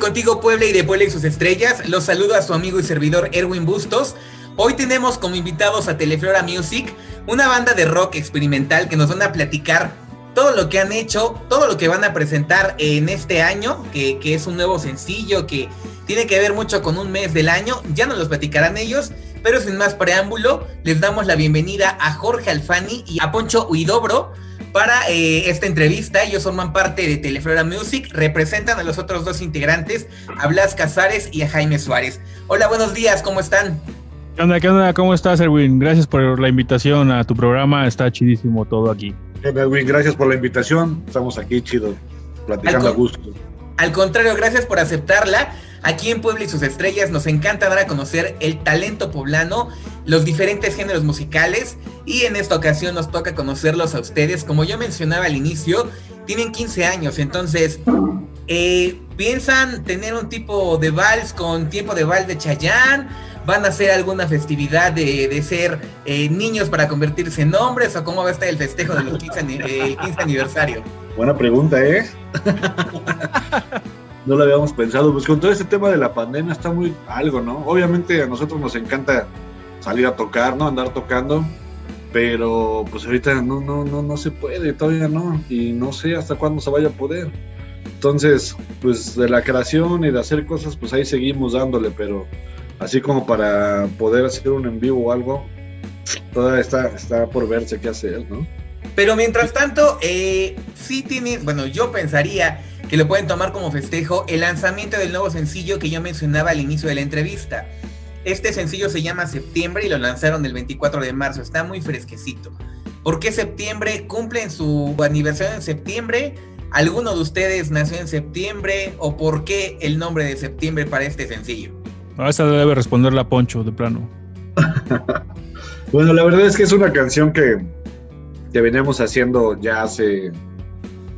contigo Puebla y de Puebla y sus estrellas. Los saludo a su amigo y servidor Erwin Bustos. Hoy tenemos como invitados a Teleflora Music, una banda de rock experimental que nos van a platicar todo lo que han hecho, todo lo que van a presentar en este año, que, que es un nuevo sencillo que tiene que ver mucho con un mes del año. Ya nos los platicarán ellos, pero sin más preámbulo, les damos la bienvenida a Jorge Alfani y a Poncho Huidobro para eh, esta entrevista. Ellos forman parte de Teleflora Music, representan a los otros dos integrantes, a Blas Casares y a Jaime Suárez. Hola, buenos días, ¿cómo están? ¿Qué onda, qué onda? ¿Cómo estás, Erwin? Gracias por la invitación a tu programa, está chidísimo todo aquí. Erwin, gracias por la invitación, estamos aquí chido, platicando a gusto. Al contrario, gracias por aceptarla. Aquí en Puebla y sus estrellas nos encanta dar a conocer el talento poblano, los diferentes géneros musicales y en esta ocasión nos toca conocerlos a ustedes. Como yo mencionaba al inicio, tienen 15 años, entonces eh, piensan tener un tipo de vals con tiempo de vals de Chayán. ¿Van a hacer alguna festividad de, ser eh, niños para convertirse en hombres? ¿O cómo va a estar el festejo de los 15, el 15 aniversario? Buena pregunta, ¿eh? no lo habíamos pensado. Pues con todo este tema de la pandemia está muy algo, ¿no? Obviamente a nosotros nos encanta salir a tocar, ¿no? Andar tocando, pero pues ahorita no, no, no, no se puede, todavía no, y no sé hasta cuándo se vaya a poder. Entonces, pues de la creación y de hacer cosas, pues ahí seguimos dándole, pero así como para poder hacer un en vivo o algo, todavía está, está por verse qué hacer, ¿no? Pero mientras tanto, eh, sí tiene, bueno, yo pensaría que lo pueden tomar como festejo el lanzamiento del nuevo sencillo que yo mencionaba al inicio de la entrevista. Este sencillo se llama Septiembre y lo lanzaron el 24 de marzo, está muy fresquecito. ¿Por qué septiembre? ¿Cumplen su aniversario en septiembre? ¿Alguno de ustedes nació en septiembre? ¿O por qué el nombre de septiembre para este sencillo? A esa debe responder la Poncho, de plano. bueno, la verdad es que es una canción que, que veníamos haciendo ya hace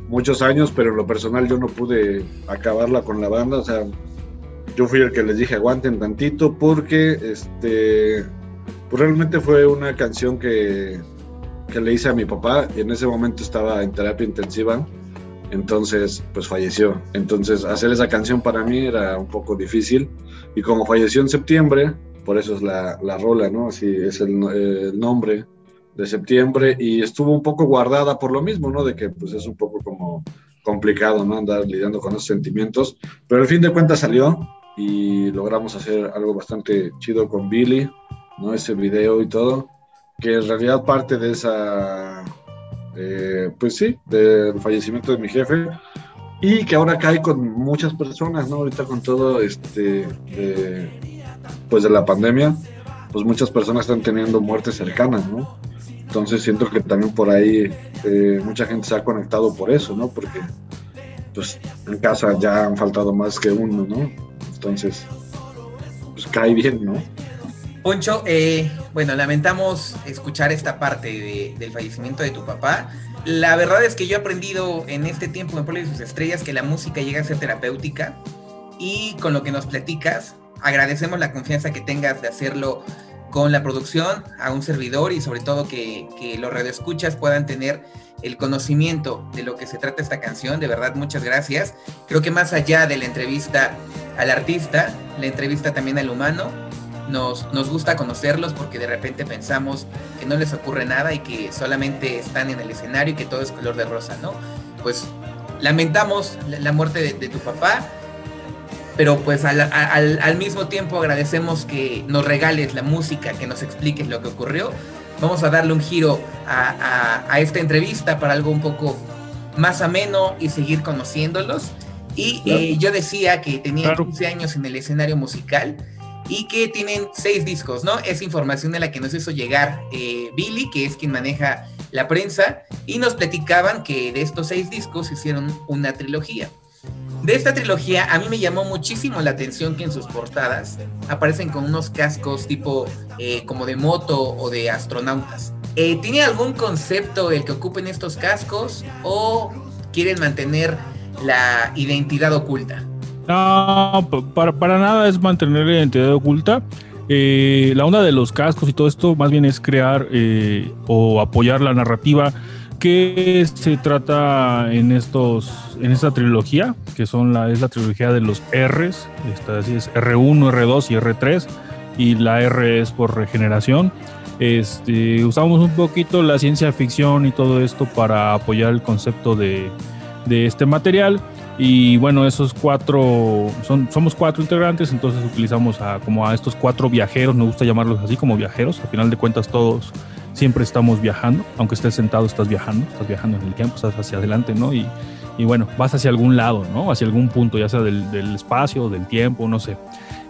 muchos años, pero en lo personal yo no pude acabarla con la banda, o sea, yo fui el que les dije aguanten tantito porque este pues realmente fue una canción que, que le hice a mi papá y en ese momento estaba en terapia intensiva, entonces pues falleció. Entonces hacer esa canción para mí era un poco difícil y como falleció en septiembre, por eso es la, la rola, ¿no? Así es el, el nombre de septiembre y estuvo un poco guardada por lo mismo, ¿no? De que pues es un poco como complicado, ¿no? Andar lidiando con esos sentimientos, pero al fin de cuentas salió y logramos hacer algo bastante chido con Billy, ¿no? Ese video y todo, que en realidad parte de esa, eh, pues sí, del fallecimiento de mi jefe y que ahora cae con muchas personas, ¿no? Ahorita con todo este, pues de la pandemia, pues muchas personas están teniendo muertes cercanas, ¿no? Entonces siento que también por ahí eh, mucha gente se ha conectado por eso, ¿no? Porque pues en casa ya han faltado más que uno, ¿no? Entonces, pues cae bien, ¿no? Poncho, eh, bueno, lamentamos escuchar esta parte del fallecimiento de tu papá. La verdad es que yo he aprendido en este tiempo en Pueblo de sus Estrellas que la música llega a ser terapéutica y con lo que nos platicas, agradecemos la confianza que tengas de hacerlo con la producción, a un servidor y sobre todo que, que los radioescuchas puedan tener el conocimiento de lo que se trata esta canción. De verdad, muchas gracias. Creo que más allá de la entrevista al artista, la entrevista también al humano, nos, nos gusta conocerlos porque de repente pensamos que no les ocurre nada y que solamente están en el escenario y que todo es color de rosa, ¿no? Pues lamentamos la muerte de, de tu papá pero pues al, al, al, mismo tiempo agradecemos que nos regales la música, que nos expliques lo que ocurrió. Vamos a darle un giro a, a, a esta entrevista para algo un poco más ameno y seguir conociéndolos. Y claro. eh, yo decía que tenían claro. 15 años en el escenario musical y que tienen seis discos, ¿no? Esa información de la que nos hizo llegar eh, Billy, que es quien maneja la prensa, y nos platicaban que de estos seis discos hicieron una trilogía. De esta trilogía a mí me llamó muchísimo la atención que en sus portadas aparecen con unos cascos tipo eh, como de moto o de astronautas. Eh, ¿Tiene algún concepto el que ocupen estos cascos o quieren mantener la identidad oculta? No, para, nada es mantener la identidad oculta. Eh, la onda de los cascos y todo esto más bien es crear o apoyar la narrativa ¿Qué se trata en estos en esta trilogía? Que son la, es la trilogía de los R's, esta es R1, R2 y R3, y la R es por regeneración. Este, usamos un poquito la ciencia ficción y todo esto para apoyar el concepto de, de este material. Y bueno, esos cuatro, son, somos cuatro integrantes, entonces utilizamos a, como a estos cuatro viajeros, me gusta llamarlos así como viajeros, al final de cuentas todos siempre estamos viajando, aunque estés sentado estás viajando, estás viajando en el tiempo, estás hacia adelante, ¿no? Y, bueno, vas hacia algún lado, ¿no? Hacia algún punto, ya sea del, espacio, del tiempo, no sé.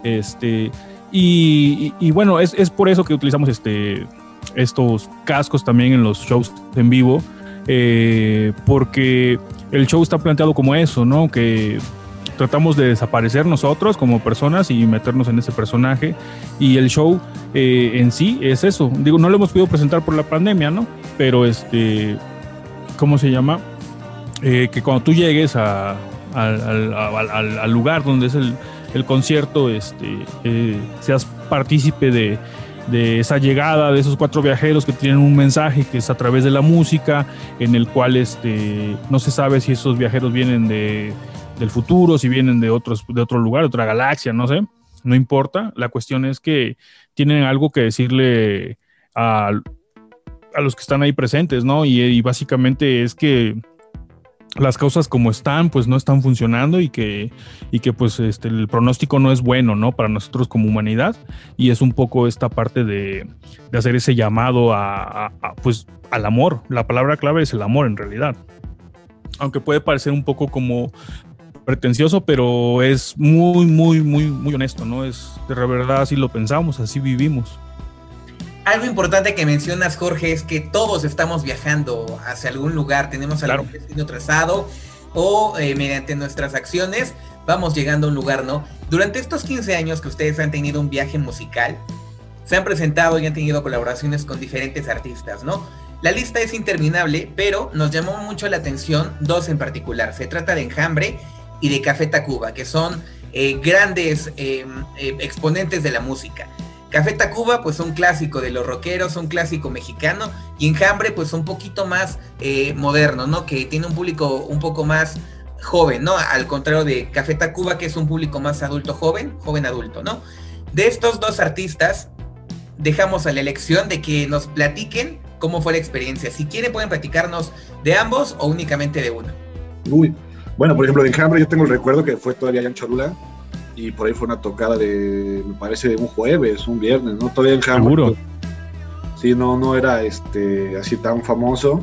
Este, y, bueno, es, es, por eso que utilizamos este, estos cascos también en los shows en vivo, eh, porque el show está planteado como eso, ¿no? Que tratamos de desaparecer nosotros como personas y meternos en ese personaje. Y el show eh, en sí es eso. Digo, no lo hemos podido presentar por la pandemia, ¿no? Pero este, ¿cómo se llama? Eh, que cuando tú llegues a, al, lugar donde es el, el concierto, este, eh, seas partícipe de, de esa llegada de esos cuatro viajeros que tienen un mensaje que es a través de la música, en el cual este, no se sabe si esos viajeros vienen de, del futuro, si vienen de, otros, de otro lugar, otra galaxia, no sé, no importa. La cuestión es que tienen algo que decirle a, a los que están ahí presentes, ¿no? Y, básicamente es que las causas como están, pues no están funcionando y que, y que pues este, el pronóstico no es bueno, ¿no? Para nosotros como humanidad. Y es un poco esta parte de, de hacer ese llamado a, pues, al amor. La palabra clave es el amor en realidad. Aunque puede parecer un poco como pretencioso, pero es muy, muy, muy, muy honesto, ¿no? Es de verdad así lo pensamos, así vivimos algo importante que mencionas, Jorge, es que todos estamos viajando hacia algún lugar, tenemos algún claro. destino trazado o eh, mediante nuestras acciones vamos llegando a un lugar, ¿no? Durante estos 15 años que ustedes han tenido un viaje musical, se han presentado y han tenido colaboraciones con diferentes artistas, ¿no? La lista es interminable, pero nos llamó mucho la atención dos en particular. Se trata de Enjambre y de Café Tacuba, que son eh, grandes eh, exponentes de la música. Café Tacuba, pues un clásico de los rockeros, un clásico mexicano, y Enjambre, pues un poquito más eh, moderno, ¿no? Que tiene un público un poco más joven, ¿no? Al contrario de Café Tacuba, que es un público más adulto joven, joven adulto, ¿no? De estos dos artistas, dejamos a la elección de que nos platiquen cómo fue la experiencia. Si quieren, pueden platicarnos de ambos o únicamente de uno. Uy, bueno, por ejemplo, de Enjambre, yo tengo el recuerdo que fue todavía allá en Cholula y por ahí fue una tocada de, me parece, de un jueves, un viernes, ¿no? Todavía en Hammer. Seguro. Sí, no, no era este, así tan famoso.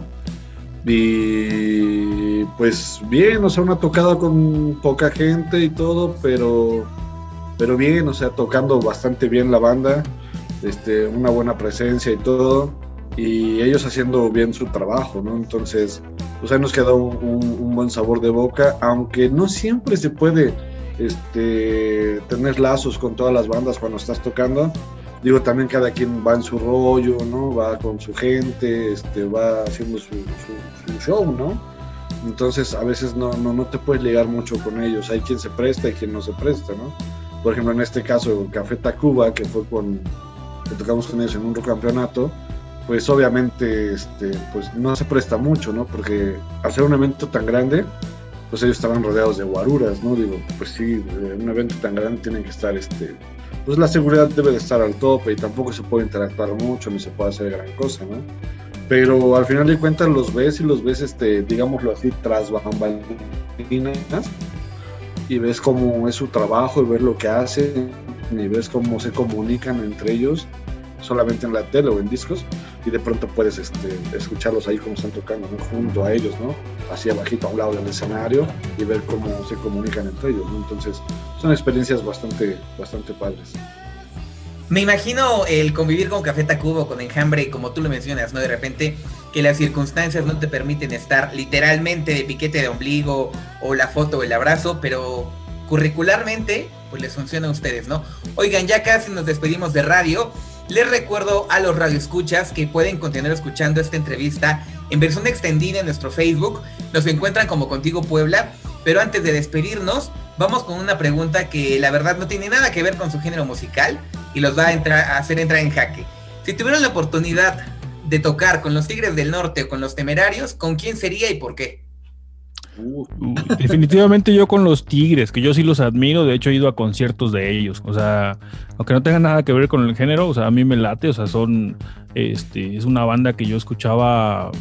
Y pues bien, o sea, una tocada con poca gente y todo, pero, pero bien, o sea, tocando bastante bien la banda, este, una buena presencia y todo, y ellos haciendo bien su trabajo, ¿no? Entonces, pues ahí nos quedó un, un, un buen sabor de boca, aunque no siempre se puede este, tener lazos con todas las bandas cuando estás tocando. Digo, también cada quien va en su rollo, ¿no? Va con su gente, este, va haciendo su, su, su show, ¿no? Entonces a veces no, no, no, te puedes ligar mucho con ellos. Hay quien se presta y quien no se presta, ¿no? Por ejemplo, en este caso, Café Tacuba, que fue con, que tocamos con ellos en un campeonato, pues obviamente este, pues no se presta mucho, ¿no? Porque hacer un evento tan grande, pues ellos estaban rodeados de guaruras, ¿no? Digo, pues sí, en un evento tan grande tienen que estar, este, pues la seguridad debe de estar al tope y tampoco se puede interactuar mucho ni se puede hacer gran cosa, ¿no? Pero al final de cuentas los ves y los ves, este, digámoslo así, tras bambalinas y ves cómo es su trabajo y ver lo que hacen y ves cómo se comunican entre ellos solamente en la tele o en discos y de pronto puedes este, escucharlos ahí como están tocando, junto a ellos, ¿no? así abajito a un lado del escenario y ver cómo se comunican entre ellos. ¿no? Entonces son experiencias bastante, bastante padres. Me imagino el convivir con Café Tacuba o con Enjambre, como tú lo mencionas, ¿no? De repente que las circunstancias no te permiten estar literalmente de piquete de ombligo o la foto o el abrazo, pero curricularmente, pues les funciona a ustedes, ¿no? Oigan, ya casi nos despedimos de radio. Les recuerdo a los radioescuchas que pueden continuar escuchando esta entrevista en versión extendida en nuestro Facebook. Nos encuentran como Contigo Puebla. Pero antes de despedirnos, vamos con una pregunta que la verdad no tiene nada que ver con su género musical y los va a, hacer entrar en jaque. Si tuvieran la oportunidad de tocar con los Tigres del Norte o con los Temerarios, ¿con quién sería y por qué? Definitivamente yo con los Tigres, que yo sí los admiro, de hecho he ido a conciertos de ellos, o sea, aunque no tenga nada que ver con el género, o sea, a mí me late, o sea, son, este, es una banda que yo escuchaba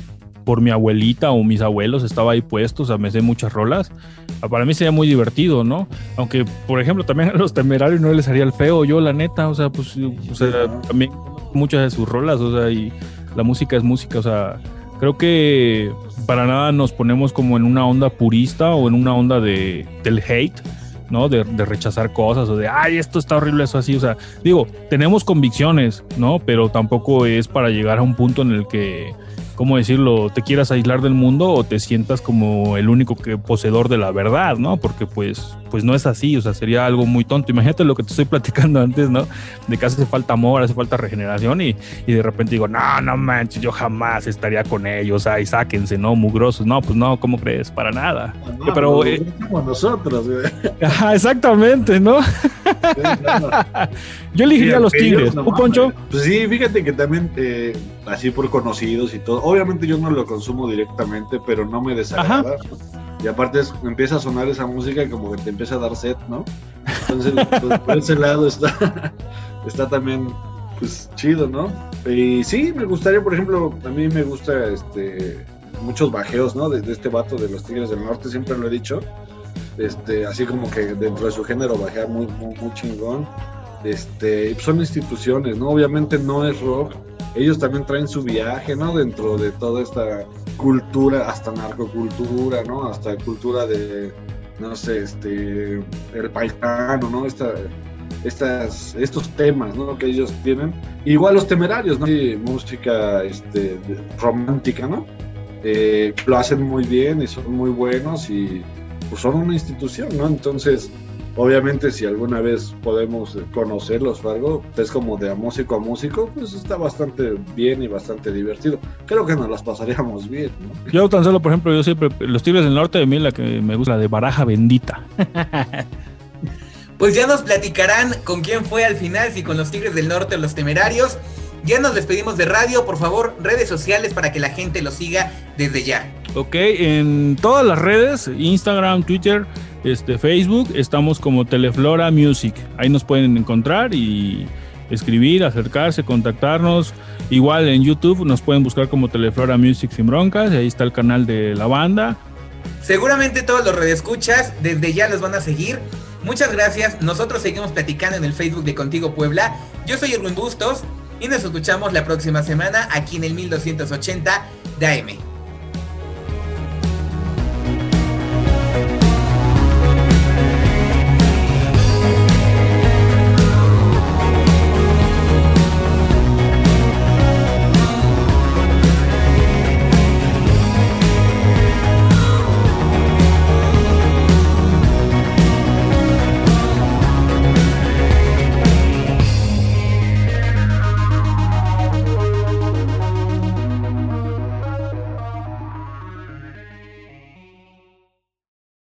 por mi abuelita o mis abuelos, estaba ahí puesto, o sea, me sé muchas rolas, ah, para mí sería muy divertido, ¿no? Aunque, por ejemplo, también a los temerarios no les haría el feo, yo la neta, o sea, pues, o sea, también muchas de sus rolas, o sea, y la música es música, o sea, creo que para nada nos ponemos como en una onda purista o en una onda de, del hate, ¿no? De, de, rechazar cosas o de, ay, esto está horrible, eso así. O sea, digo, tenemos convicciones, ¿no? Pero tampoco es para llegar a un punto en el que ¿cómo decirlo? Te quieras aislar del mundo o te sientas como el único que poseedor de la verdad, ¿no? Porque pues, pues no es así, o sea, sería algo muy tonto. Imagínate lo que te estoy platicando antes, ¿no? De que hace falta amor, hace falta regeneración y, y de repente digo, no, no manches, yo jamás estaría con ellos, ahí sáquense, ¿no? Mugrosos. No, pues no, ¿cómo crees? Para nada. No, Pero... Eh, como nosotros, güey. Ajá, exactamente, ¿no? yo elegiría a los tigres. ¿Un poncho? Pues sí, fíjate que también, eh, así por conocidos y todo, obviamente yo no lo consumo directamente, pero no me desagrada. Y aparte empieza a sonar esa música y como que te empieza a dar sed, ¿no? Entonces, pues, por ese lado está, está también pues chido, ¿no? Y sí, me gustaría, por ejemplo, a mí me gusta este muchos bajeos, ¿no? De, este vato de los Tigres del Norte, siempre lo he dicho. Este, así como que dentro de su género bajea muy, muy, muy chingón. Este, son instituciones, ¿no? Obviamente no es rock, ellos también traen su viaje, ¿no? Dentro de toda esta cultura, hasta narcocultura, ¿no? Hasta cultura de, no sé, este, el paisano, ¿no? Esta, estas, estos temas, ¿no? Que ellos tienen. Igual los temerarios, ¿no? música este, romántica, ¿no? Eh, lo hacen muy bien y son muy buenos y pues son una institución, ¿no? Entonces, Obviamente, si alguna vez podemos conocerlos o algo, es como de a músico a músico, pues está bastante bien y bastante divertido. Creo que nos las pasaríamos bien. ¿no? Yo tan solo, por ejemplo, yo siempre, los Tigres del Norte, de mí la que me gusta, la de Baraja Bendita. Pues ya nos platicarán con quién fue al final, si con los Tigres del Norte o los Temerarios. Ya nos despedimos de radio, por favor, redes sociales para que la gente lo siga desde ya. Ok, en todas las redes, Instagram, Twitter, este, Facebook, estamos como Teleflora Music. Ahí nos pueden encontrar y escribir, acercarse, contactarnos. Igual en YouTube nos pueden buscar como Teleflora Music sin broncas. Ahí está el canal de la banda. Seguramente todos los redescuchas desde ya los van a seguir. Muchas gracias. Nosotros seguimos platicando en el Facebook de Contigo Puebla. Yo soy Erwin Bustos y nos escuchamos la próxima semana aquí en el 1280 de AM.